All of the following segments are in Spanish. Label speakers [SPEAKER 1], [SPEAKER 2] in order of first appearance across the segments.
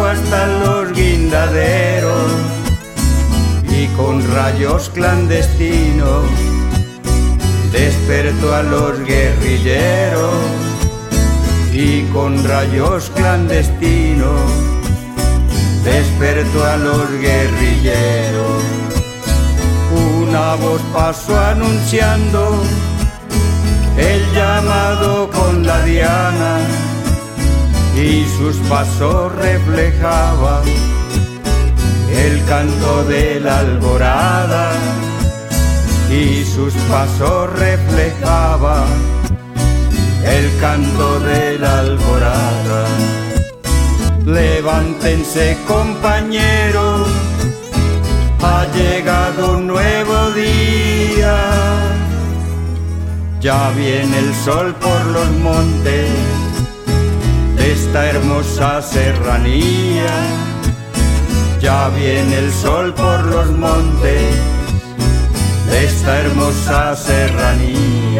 [SPEAKER 1] Hasta los guindaderos y con rayos clandestinos despertó a los guerrilleros y con rayos clandestinos despertó a los guerrilleros. Una voz pasó anunciando el llamado sus pasos reflejaban el canto de la alborada y sus pasos reflejaban el canto de la alborada. Levántense compañeros, ha llegado un nuevo día. Ya viene el sol por los montes de esta hermosa serranía. Ya viene el sol por los montes de esta hermosa serranía.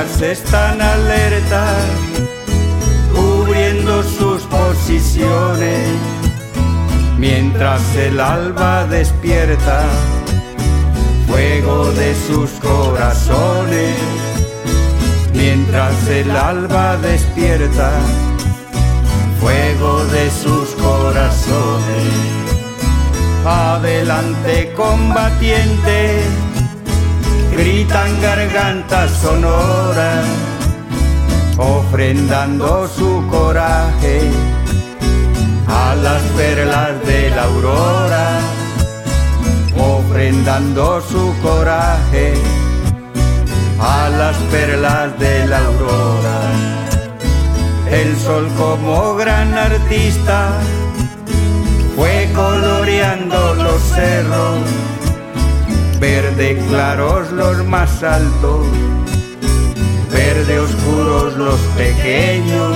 [SPEAKER 1] Están alerta, cubriendo sus posiciones, mientras el alba despierta fuego de sus corazones, mientras el alba despierta fuego de sus corazones. Adelante combatiente gritan gargantas sonoras, ofrendando su coraje a las perlas de la aurora, ofrendando su coraje a las perlas de la aurora. El sol como gran artista fue coloreando los cerros verde claros los más altos, verde oscuros los pequeños,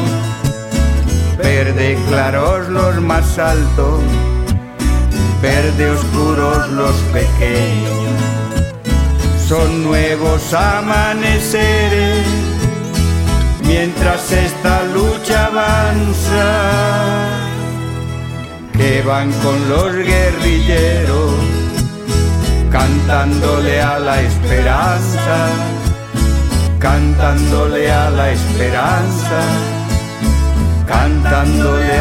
[SPEAKER 1] verde claros los más altos, verde oscuros los pequeños. Son nuevos amaneceres mientras esta lucha avanza, que van con los guerrilleros cantándole a la esperanza, cantándole a la esperanza, cantándole